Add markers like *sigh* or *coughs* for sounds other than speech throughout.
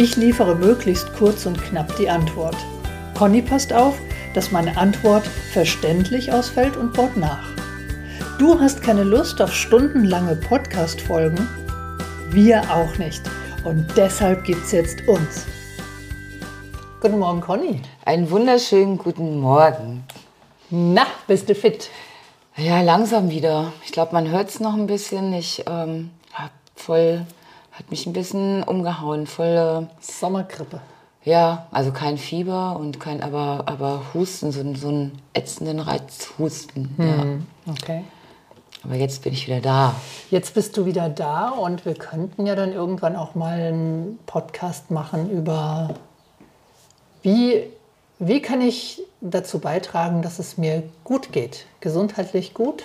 Ich liefere möglichst kurz und knapp die Antwort. Conny passt auf, dass meine Antwort verständlich ausfällt und baut nach. Du hast keine Lust auf stundenlange Podcast-Folgen? Wir auch nicht. Und deshalb gibt's jetzt uns. Guten Morgen, Conny. Einen wunderschönen guten Morgen. Na, bist du fit? Ja, langsam wieder. Ich glaube, man hört es noch ein bisschen. Ich ähm, hab voll, hat mich ein bisschen umgehauen. Voll. Sommergrippe. Ja, also kein Fieber und kein, aber, aber Husten, so, so einen ätzenden Reizhusten. Hm, Okay. Ja. Aber jetzt bin ich wieder da. Jetzt bist du wieder da und wir könnten ja dann irgendwann auch mal einen Podcast machen über, wie, wie kann ich dazu beitragen, dass es mir gut geht, gesundheitlich gut.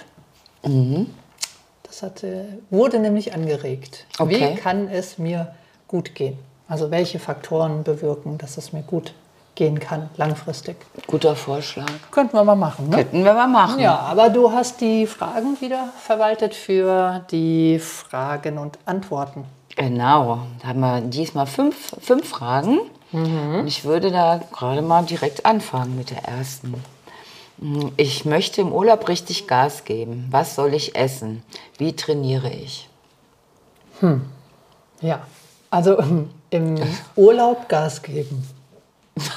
Das hatte, wurde nämlich angeregt. Okay. Wie kann es mir gut gehen? Also welche Faktoren bewirken, dass es mir gut gehen kann, langfristig. Guter Vorschlag. Könnten wir mal machen, ne? Könnten wir mal machen. Ja, aber du hast die Fragen wieder verwaltet für die Fragen und Antworten. Genau. Da haben wir diesmal fünf, fünf Fragen. Und ich würde da gerade mal direkt anfangen mit der ersten. Ich möchte im Urlaub richtig Gas geben. Was soll ich essen? Wie trainiere ich? Ja, also ähm, im Urlaub Gas geben. *laughs*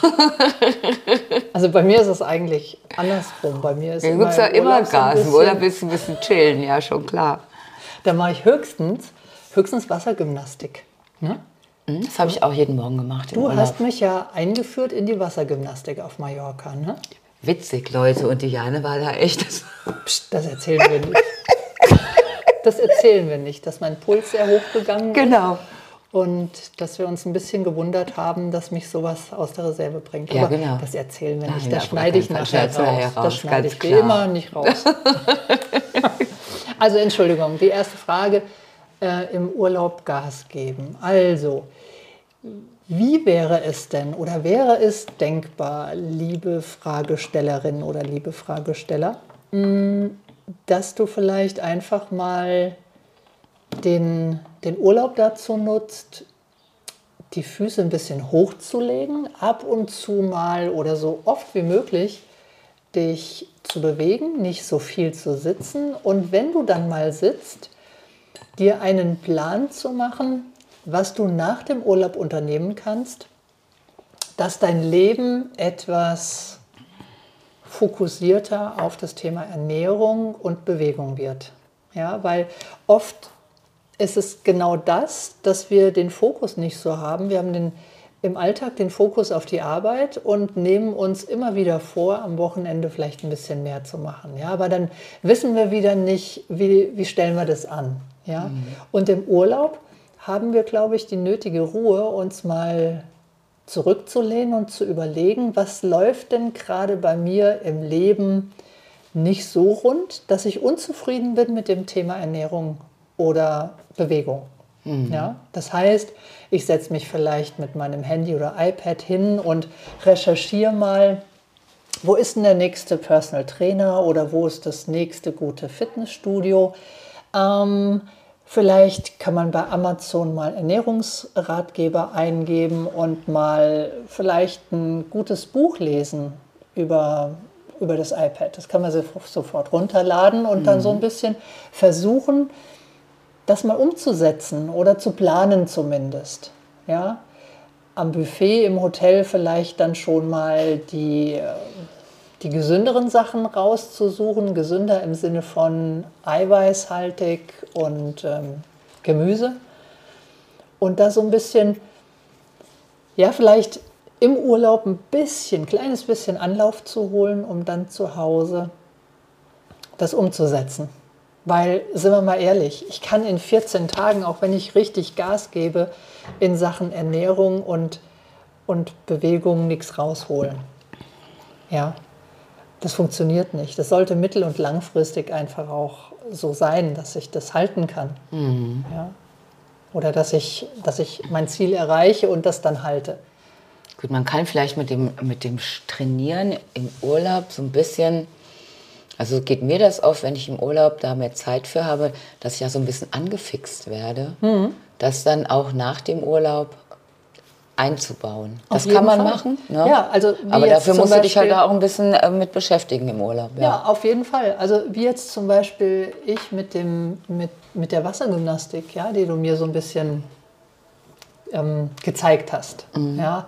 Also bei mir ist es eigentlich andersrum. Bei mir ist Du immer, ja im immer so Gas. Im Urlaub du ein bisschen chillen, ja, schon klar. Da mache ich höchstens, höchstens Wassergymnastik. Ne? Hm, Das habe ich auch jeden Morgen gemacht. Du Urlaub. hast mich ja eingeführt in die Wassergymnastik auf Mallorca. Ne? Witzig, Leute. Und Diane war da echt. Psst, das erzählen wir nicht. Das erzählen wir nicht, dass mein Puls sehr hoch gegangen ist. genau. Und dass wir uns ein bisschen gewundert haben, dass mich sowas aus der Reserve bringt. Ja, Aber genau. das erzählen wir Nein, nicht. Das schneide ich nachher raus. raus, Das schneide ich klar. immer nicht raus. also Entschuldigung, die erste Frage. Äh, Im Urlaub Gas geben. Also, wie wäre es denn oder wäre es denkbar, liebe Fragestellerin oder liebe Fragesteller, mh, dass du vielleicht einfach mal den, den Urlaub dazu nutzt, die Füße ein bisschen hochzulegen, ab und zu mal oder so oft wie möglich dich zu bewegen, nicht so viel zu sitzen und wenn du dann mal sitzt, dir einen Plan zu machen, was du nach dem Urlaub unternehmen kannst, dass dein Leben etwas fokussierter auf das Thema Ernährung und Bewegung wird. Ja, weil oft ist es genau das, dass wir den Fokus nicht so haben. Wir haben den, im Alltag den Fokus auf die Arbeit und nehmen uns immer wieder vor, am Wochenende vielleicht ein bisschen mehr zu machen. Ja, aber dann wissen wir wieder nicht, wie, wie stellen wir das an. Ja? Und im Urlaub haben wir, glaube ich, die nötige Ruhe, uns mal zurückzulehnen und zu überlegen, was läuft denn gerade bei mir im Leben nicht so rund, dass ich unzufrieden bin mit dem Thema Ernährung oder Bewegung. Ja, das heißt, ich setze mich vielleicht mit meinem Handy oder iPad hin und recherchiere mal, wo ist denn der nächste Personal Trainer oder wo ist das nächste gute Fitnessstudio. Ähm, vielleicht kann man bei Amazon mal Ernährungsratgeber eingeben und mal vielleicht ein gutes Buch lesen über, über das iPad. Das kann man so- sofort runterladen und dann so ein bisschen versuchen, das mal umzusetzen oder zu planen zumindest. Ja? Am Buffet im Hotel vielleicht dann schon mal die, äh, die gesünderen Sachen rauszusuchen. Gesünder im Sinne von eiweißhaltig und ähm, Gemüse. Und da so ein bisschen, ja, vielleicht im Urlaub ein bisschen, kleines bisschen Anlauf zu holen, um dann zu Hause das umzusetzen. Weil, sind wir mal ehrlich, ich kann in 14 Tagen, auch wenn ich richtig Gas gebe, in Sachen Ernährung und, und Bewegung nichts rausholen. Ja, das funktioniert nicht. Das sollte mittel- und langfristig einfach auch so sein, dass ich das halten kann. Ja. Oder dass ich, dass ich mein Ziel erreiche und das dann halte. Gut, man kann vielleicht mit dem, mit dem Trainieren im Urlaub so ein bisschen, also geht mir das auf, wenn ich im Urlaub da mehr Zeit für habe, dass ich ja so ein bisschen angefixt werde, das dann auch nach dem Urlaub einzubauen. Auf Das kann man Fall. machen. Ne? Ja, also Aber dafür zum musst du dich halt Beispiel- auch ein bisschen äh, mit beschäftigen im Urlaub. Ja. Ja, auf jeden Fall. Also wie jetzt zum Beispiel ich mit, dem, mit, mit der Wassergymnastik, ja, die du mir so ein bisschen ähm, gezeigt hast. Mhm. Ja,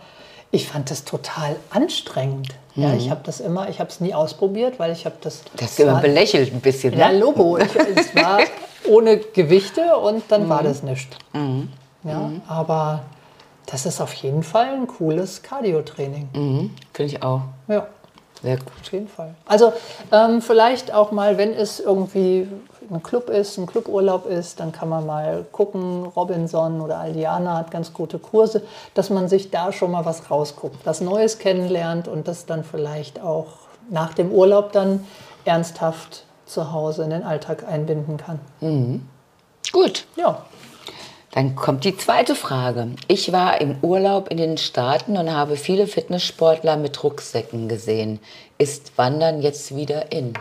ich fand das total anstrengend. Ja, ich habe das immer, ich habe es nie ausprobiert, weil ich habe das. Mhm. Das ist immer belächelt ein bisschen. Ja, Ne? Logo. Ich, es war *laughs* ohne Gewichte und dann Mhm. war das nichts. Ja, aber das ist auf jeden Fall ein cooles Cardio-Training. Mhm, Finde ich auch. Ja. Sehr gut. Auf jeden Fall. Also ähm, vielleicht auch mal, wenn es irgendwie ein Club ist, ein Cluburlaub ist, dann kann man mal gucken, Robinson oder Aldiana hat ganz gute Kurse, dass man sich da schon mal was rausguckt, was Neues kennenlernt und das dann vielleicht auch nach dem Urlaub dann ernsthaft zu Hause in den Alltag einbinden kann. Gut. Ja, Dann kommt die zweite Frage. Ich war im Urlaub in den Staaten und habe viele Fitnesssportler mit Rucksäcken gesehen. Ist Wandern jetzt wieder in?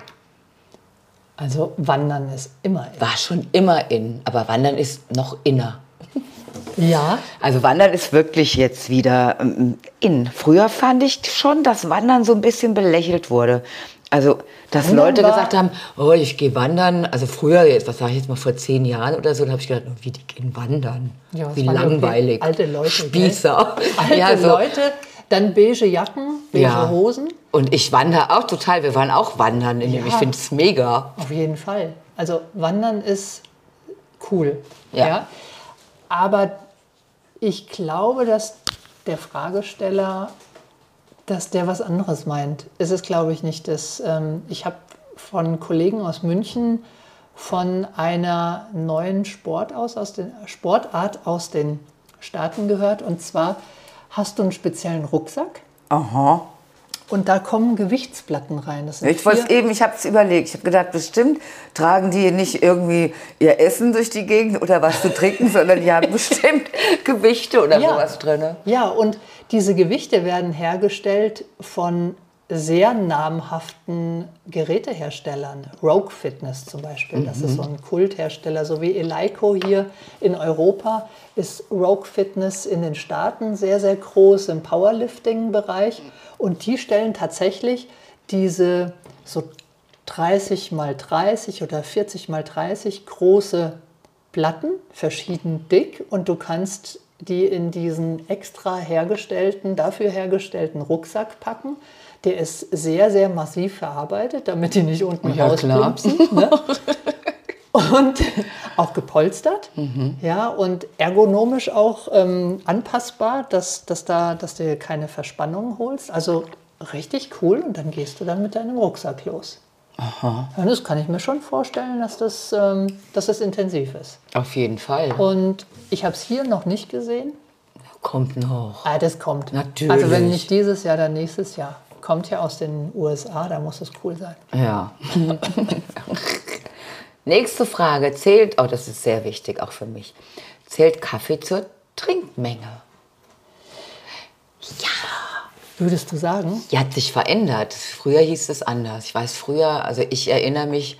also Wandern ist immer. War schon immer in, aber Wandern ist noch inner. Ja, Also Wandern ist wirklich jetzt wieder ähm, in. Früher fand ich schon, dass Wandern so ein bisschen belächelt wurde. Also, dass Wandern Leute gesagt haben, oh, ich gehe wandern. Also früher, jetzt, was sage ich jetzt mal, vor zehn Jahren oder so, da habe ich gedacht, oh, wie die gehen wandern. Ja, wie langweilig. alte Leute, Spießer. *laughs* alte ja, so. Leute, dann beige Jacken, beige Ja. Hosen. Und ich wandere auch total. Wir waren auch wandern. In dem. Ich finde es mega. Auf jeden Fall. Also Wandern ist cool. Ja. Aber ich glaube, dass der Fragesteller, dass der was anderes meint. Es ist, glaube ich, nicht das. Ähm, ich habe von Kollegen aus München von einer neuen Sport aus, aus den, Sportart aus den Staaten gehört. Und zwar hast du einen speziellen Rucksack Aha. Und da kommen Gewichtsplatten rein. Ich wollte eben, ich habe es überlegt. Ich habe gedacht, bestimmt tragen die nicht irgendwie ihr Essen durch die Gegend oder was zu trinken, *laughs* sondern die haben bestimmt *laughs* Gewichte oder Ja. sowas drin. Ja, und diese Gewichte werden hergestellt von sehr namhaften Geräteherstellern. Rogue Fitness zum Beispiel, das ist so ein Kulthersteller, so wie Eleiko hier in Europa ist Rogue Fitness in den Staaten sehr, sehr groß im Powerlifting-Bereich. Und die stellen tatsächlich diese so 30 mal 30 oder 40 mal 30 große Platten, verschieden dick, und du kannst die in diesen extra hergestellten, dafür hergestellten Rucksack packen. Der ist sehr, sehr massiv verarbeitet, damit die nicht unten Ja, rausplumpsen. Ne? *laughs* Und auch gepolstert, ja, und ergonomisch auch ähm, anpassbar, dass, dass, da, dass du dir keine Verspannungen holst. Also richtig cool und dann gehst du dann mit deinem Rucksack los. Ja, das kann ich mir schon vorstellen, dass das, ähm, dass das intensiv ist. Auf jeden Fall. Und ich habe es hier noch nicht gesehen. Kommt noch. Ah, das kommt. Natürlich. Also wenn nicht dieses Jahr, dann nächstes Jahr. Kommt ja aus den USA, da muss es cool sein. Ja. *laughs* Nächste Frage. Zählt, oh, das ist sehr wichtig auch für mich. Zählt Kaffee zur Trinkmenge? Würdest du sagen? Die hat sich verändert. Früher hieß es anders. Ich weiß früher, also ich erinnere mich,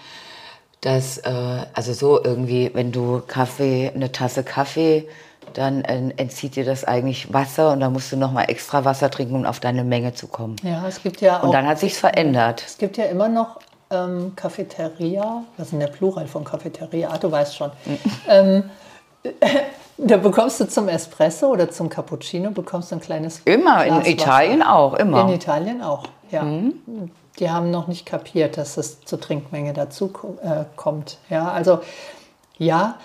dass, äh, also so irgendwie, wenn du Kaffee, eine Tasse Kaffee, dann äh, entzieht dir das eigentlich Wasser und dann musst du nochmal extra Wasser trinken, um auf deine Menge zu kommen. Ja, es gibt ja auch. Und dann hat sich's verändert. Es gibt ja immer noch ähm, Cafeteria, was ist denn der Plural von Cafeteria? Ah, du weißt schon. ähm, da bekommst du zum Espresso oder zum Cappuccino bekommst du ein kleines Immer, in Glas Wasser. Italien auch, immer. In Italien auch, ja. Die haben noch nicht kapiert, dass es zur Trinkmenge dazu äh, kommt. Ja, also ja,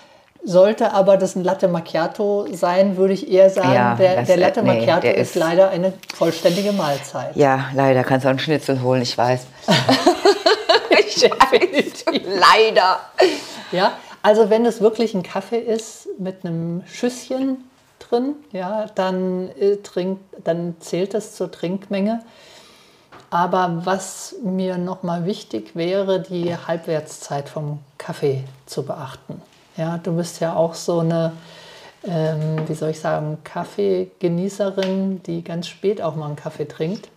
sollte aber das ein Latte Macchiato sein, würde ich eher sagen, Ja, der, das, der Latte nee, Macchiato der ist ist- leider eine vollständige Mahlzeit. Ja, leider kannst du auch einen Schnitzel holen, ich weiß. *laughs* *laughs* ich weiß, leider. Ja, also wenn es wirklich ein Kaffee ist mit einem Schüsschen drin, ja, dann, äh, trink, dann zählt das zur Trinkmenge. Aber was mir nochmal wichtig wäre, die Halbwertszeit vom Kaffee zu beachten. Ja, du bist ja auch so eine, ähm, wie soll ich sagen, Kaffeegenießerin, die ganz spät auch mal einen Kaffee trinkt.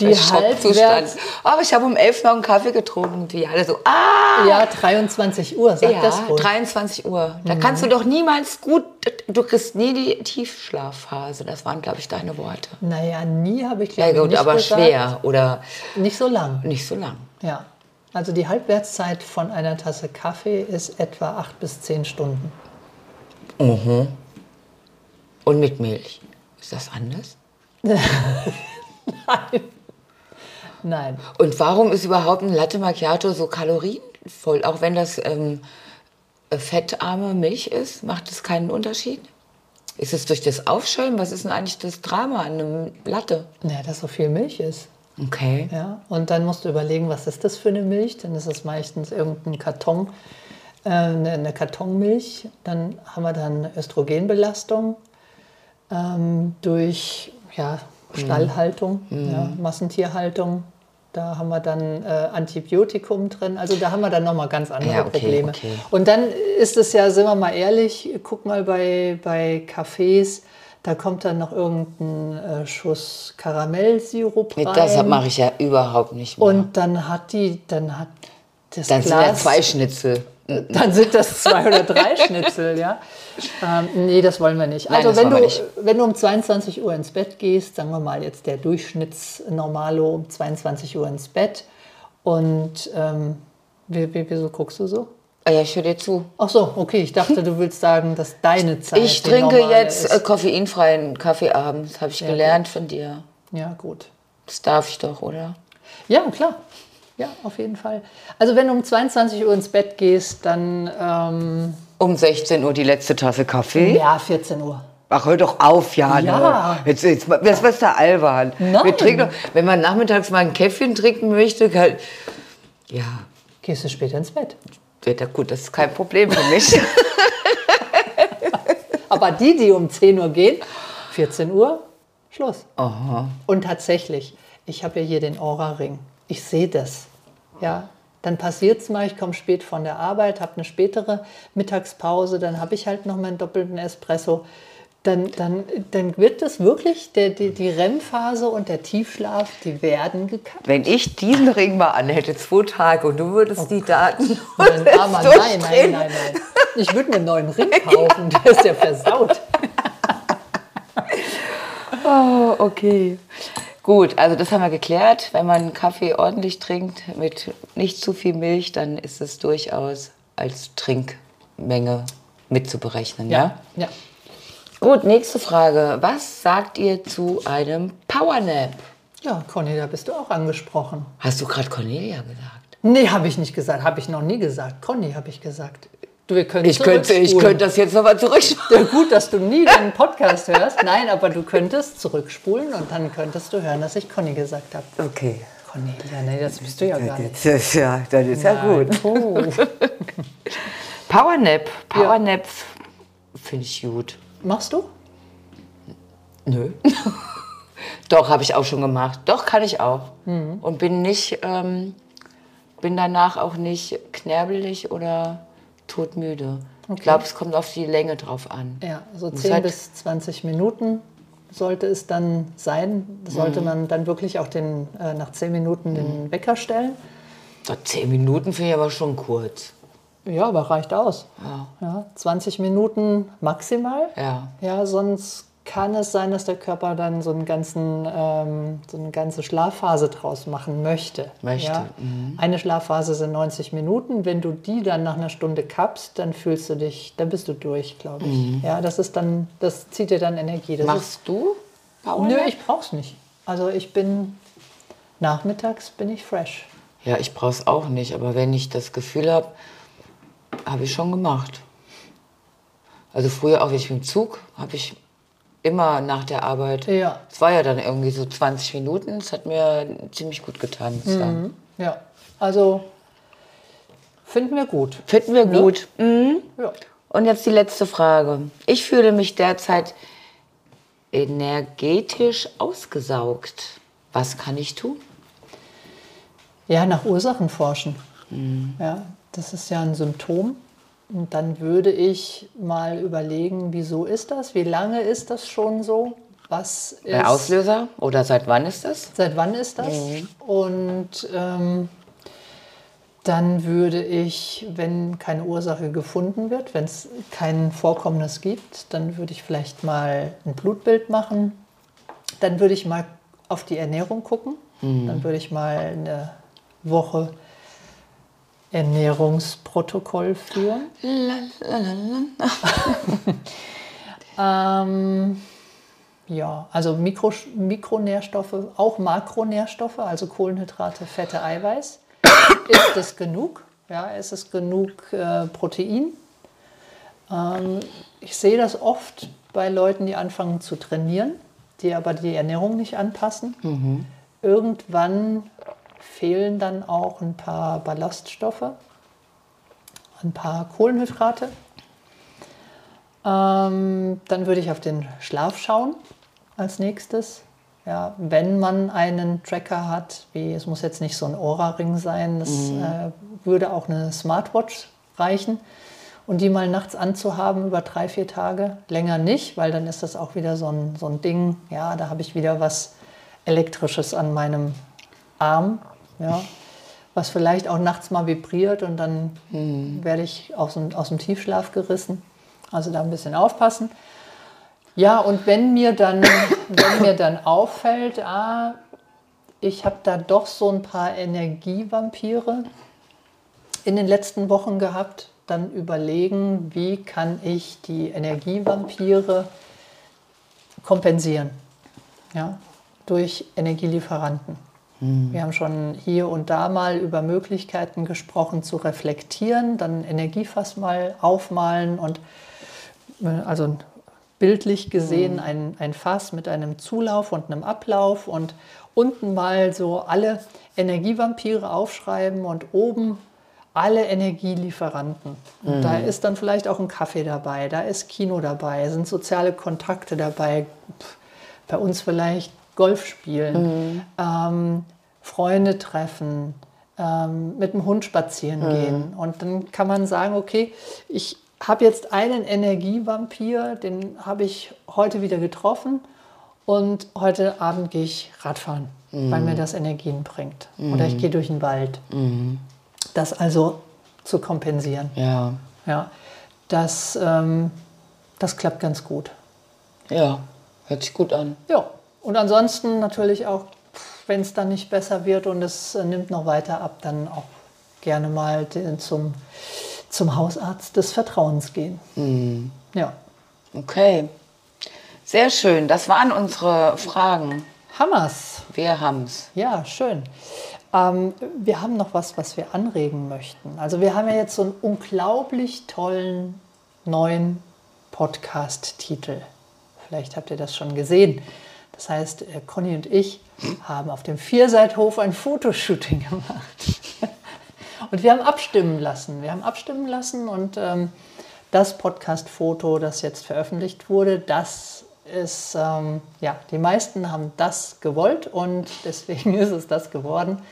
Die Halbwerts Aber ich habe um 11 noch einen Kaffee getrunken. Die alle so, ah! Ja, 23 Uhr, sag ja, das wohl. 23 Uhr. Da kannst du doch niemals gut, du kriegst nie die Tiefschlafphase. Das waren, glaube ich, deine Worte. Naja, nie habe ich Ja glaube gut, nicht aber gesagt. schwer oder Nicht so lang. nicht so lang. Ja. Also die Halbwertszeit von einer Tasse Kaffee ist etwa acht bis zehn Stunden. Und mit Milch. Ist das anders? *laughs* *laughs* Nein. Und warum ist überhaupt ein Latte Macchiato so kalorienvoll? Auch wenn das ähm, fettarme Milch ist, macht es keinen Unterschied? Ist es durch das Aufschäumen? Was ist denn eigentlich das Drama an einem Latte? Ja, dass so viel Milch ist. Okay. Ja. Und dann musst du überlegen, was ist das für eine Milch? Dann ist es meistens irgendein Karton, äh, eine, eine Kartonmilch. Dann haben wir dann Östrogenbelastung ähm, durch ja, Stallhaltung, ja, Massentierhaltung. Da haben wir dann äh, Antibiotikum drin. Also da haben wir dann nochmal ganz andere Ja, okay, Probleme. okay. Und dann ist es ja, sind wir mal ehrlich, guck mal bei, bei Cafés, da kommt dann noch irgendein äh, Schuss Karamellsirup rein. Das mache ich ja überhaupt nicht mehr. Und dann hat die, dann hat das dann sind ja Glas, zwei Schnitzel. Dann sind das zwei oder drei *laughs* Schnitzel, ja. Ähm, nee, das wollen wir nicht. Nein, Also wenn du, nicht. wenn du um 22 Uhr ins Bett gehst, sagen wir mal jetzt der Durchschnittsnormalo um 22 Uhr ins Bett und ähm, wie, wie, wieso guckst du so? Ah ja, ich höre dir zu. Ach so, okay, ich dachte, du willst sagen, dass deine Zeit Ich trinke jetzt ist. äh, koffeinfreien Kaffee abends. Habe ich gelernt von dir. Ja, gut. Das darf ich doch, oder? Ja, klar. Ja, auf jeden Fall. Also wenn du um 22 Uhr ins Bett gehst, dann ähm, Um 16 Uhr die letzte Tasse Kaffee. ja, 14 Uhr. Ach, hör doch auf, Jana. Ja. Jetzt, jetzt, jetzt was da albern. Nein. Wir trinken Wenn man nachmittags mal ein Käffchen trinken möchte, kann, ja, Gehst du später ins Bett. ja gut, das ist kein Problem für mich. *laughs* Aber die, die um 10 Uhr gehen, 14 Uhr, Schluss. Und tatsächlich, ich habe ja hier den Aura-Ring. Ich sehe das. Ja, dann passiert es mal, ich komme spät von der Arbeit, habe eine spätere Mittagspause, dann habe ich halt noch meinen doppelten Espresso. Dann, dann, dann wird das wirklich, der, die, die REM-Phase und der Tiefschlaf, die werden gekappt. Wenn ich diesen Ring mal anhätte, zwei Tage, und du würdest die Daten. *laughs* Nein, nein, nein, nein. Ich würde mir einen neuen Ring kaufen, der ist ja versaut. *laughs* Oh, okay. Gut, also das haben wir geklärt. Wenn man Kaffee ordentlich trinkt mit nicht zu viel Milch, dann ist es durchaus als Trinkmenge mitzuberechnen, ja? Ja. Gut, nächste Frage. Was sagt ihr zu einem Powernap? Ja, Conny, da bist du auch angesprochen. Hast du gerade Cornelia gesagt? Nee, habe ich nicht gesagt. Habe ich noch nie gesagt. Conny habe ich gesagt. Du, wir können Ich könnte, ich könnte das jetzt nochmal zurückspulen. Ja, gut, dass du nie deinen Podcast hörst. Nein, aber du könntest zurückspulen und dann könntest du hören, dass ich Conny gesagt habe. Okay. Cornelia, nee, das bist du ja gar nicht. Das ist ja, das ist ja gut. Oh. *laughs* Powernap. Powernap finde ich gut. Machst du? Nö. *laughs* Doch, habe ich auch schon gemacht. Doch, kann ich auch. Und bin nicht, ähm, bin danach auch nicht knerbelig oder todmüde. Ich glaube, es kommt auf die Länge drauf an. Ja, so Muss 10 halt- bis 20 Minuten sollte es dann sein. Sollte man dann wirklich auch den, äh, nach 10 Minuten den Wecker stellen. So, zehn Minuten finde ich aber schon kurz. Ja, aber reicht aus. Ja. 20 Minuten maximal. Ja. Ja, sonst kann es sein, dass der Körper dann so, einen ganzen, ähm, so eine ganze Schlafphase draus machen möchte. Möchte, Ja? Eine Schlafphase sind 90 Minuten. Wenn du die dann nach einer Stunde kappst, dann fühlst du dich, dann bist du durch, glaube ich. Ja, das ist dann, das zieht dir dann Energie. Das Machst du? ist, nö, ich brauch's nicht. Also ich bin nachmittags bin ich fresh. Ja, ich brauche es auch nicht, aber wenn ich das Gefühl habe, habe ich schon gemacht. Also früher auch, wenn ich mit dem Zug, habe ich Immer nach der Arbeit. Ja. Es war ja dann irgendwie so 20 Minuten. Es hat mir ziemlich gut getan. muss ich sagen. Ja, also finden wir gut. Finden wir gut. Mhm. Ja. Und jetzt die letzte Frage. Ich fühle mich derzeit energetisch ausgesaugt. Was kann ich tun? Ja, nach Ursachen forschen. Ja, das ist ja ein Symptom. Und dann würde ich mal überlegen, wieso ist das? Wie lange ist das schon so? Was ist, Der Auslöser? Oder seit wann ist das? Seit wann ist das? Und ähm, dann würde ich, wenn keine Ursache gefunden wird, wenn es kein Vorkommnis gibt, dann würde ich vielleicht mal ein Blutbild machen. Dann würde ich mal auf die Ernährung gucken. Dann würde ich mal eine Woche Ernährungsprotokoll führen. *laughs* ähm, ja, also Mikro, Mikronährstoffe, auch Makronährstoffe, also Kohlenhydrate, Fette, Eiweiß. *coughs* ist es genug? Ja, ist es genug äh, Protein? Ähm, ich sehe das oft bei Leuten, die anfangen zu trainieren, die aber die Ernährung nicht anpassen. Irgendwann fehlen dann auch ein paar Ballaststoffe, ein paar Kohlenhydrate. Ähm, dann würde ich auf den Schlaf schauen als nächstes. Ja, wenn man einen Tracker hat, wie es muss jetzt nicht so ein Aura-Ring sein, das äh, würde auch eine Smartwatch reichen. Und die mal nachts anzuhaben über drei, vier Tage, länger nicht, weil dann ist das auch wieder so ein, so ein Ding, ja, da habe ich wieder was Elektrisches an meinem Arm, ja, was vielleicht auch nachts mal vibriert und dann werde ich aus dem, aus dem Tiefschlaf gerissen. Also da ein bisschen aufpassen. Ja, und wenn mir dann, *coughs* wenn mir dann auffällt, ah, ich habe da doch so ein paar Energievampire in den letzten Wochen gehabt, dann überlegen, wie kann ich die Energievampire kompensieren ja, durch Energielieferanten. Wir haben schon hier und da mal über Möglichkeiten gesprochen zu reflektieren, dann Energiefass mal aufmalen und äh, also bildlich gesehen ein, ein Fass mit einem Zulauf und einem Ablauf und unten mal so alle Energievampire aufschreiben und oben alle Energielieferanten. Und Da ist dann vielleicht auch ein Kaffee dabei, da ist Kino dabei, sind soziale Kontakte dabei, bei uns vielleicht Golf spielen, ähm, Freunde treffen, ähm, mit dem Hund spazieren gehen. Und dann kann man sagen, okay, ich habe jetzt einen Energievampir, den habe ich heute wieder getroffen und heute Abend gehe ich Radfahren, weil mir das Energien bringt. Oder ich gehe durch den Wald. Das also zu kompensieren. Ja. Ja, das, ähm, das klappt ganz gut. Ja. Hört sich gut an. Ja, und ansonsten natürlich auch, wenn es dann nicht besser wird und es äh, nimmt noch weiter ab, dann auch gerne mal den, zum, zum Hausarzt des Vertrauens gehen. Ja, Okay. Sehr schön. Das waren unsere Fragen. Hammers. Wir haben's. Ja, schön. Ähm, wir haben noch was, was wir anregen möchten. Also wir haben ja jetzt so einen unglaublich tollen neuen Podcast-Titel. Vielleicht habt ihr das schon gesehen. Das heißt, äh, Conny und ich haben auf dem Vierseithof ein Fotoshooting *laughs* gemacht. Und wir haben abstimmen lassen. Wir haben abstimmen lassen und ähm, das Podcast-Foto, das jetzt veröffentlicht wurde, das ist, ähm, ja, die meisten haben das gewollt und *laughs* deswegen ist es das geworden.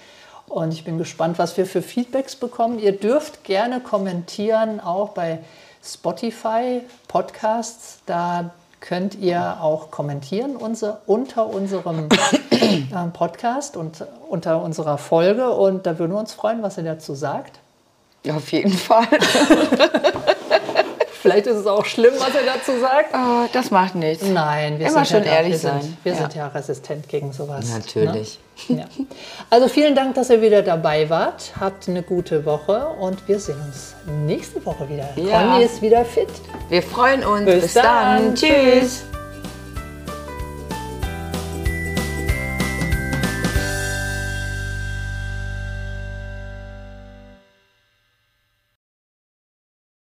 Und ich bin gespannt, was wir für Feedbacks bekommen. Ihr dürft gerne kommentieren, auch bei Spotify Podcasts. Da könnt ihr auch kommentieren unser, unter unserem *coughs* äh, Podcast und unter unserer Folge. Und da würden wir uns freuen, was ihr dazu sagt. Auf jeden Fall. *laughs* Vielleicht ist es auch schlimm, was er dazu sagt. Oh, das macht nichts. Nein, wir Immer sind schön ja da, ehrlich wir sind, sein. Wir Ja. sind ja resistent gegen sowas. Natürlich. Ne? Ja. Also vielen Dank, dass ihr wieder dabei wart. Habt eine gute Woche und wir sehen uns nächste Woche wieder. Ja. Conny ist wieder fit. Wir freuen uns. Bis Bis, dann. dann. Tschüss.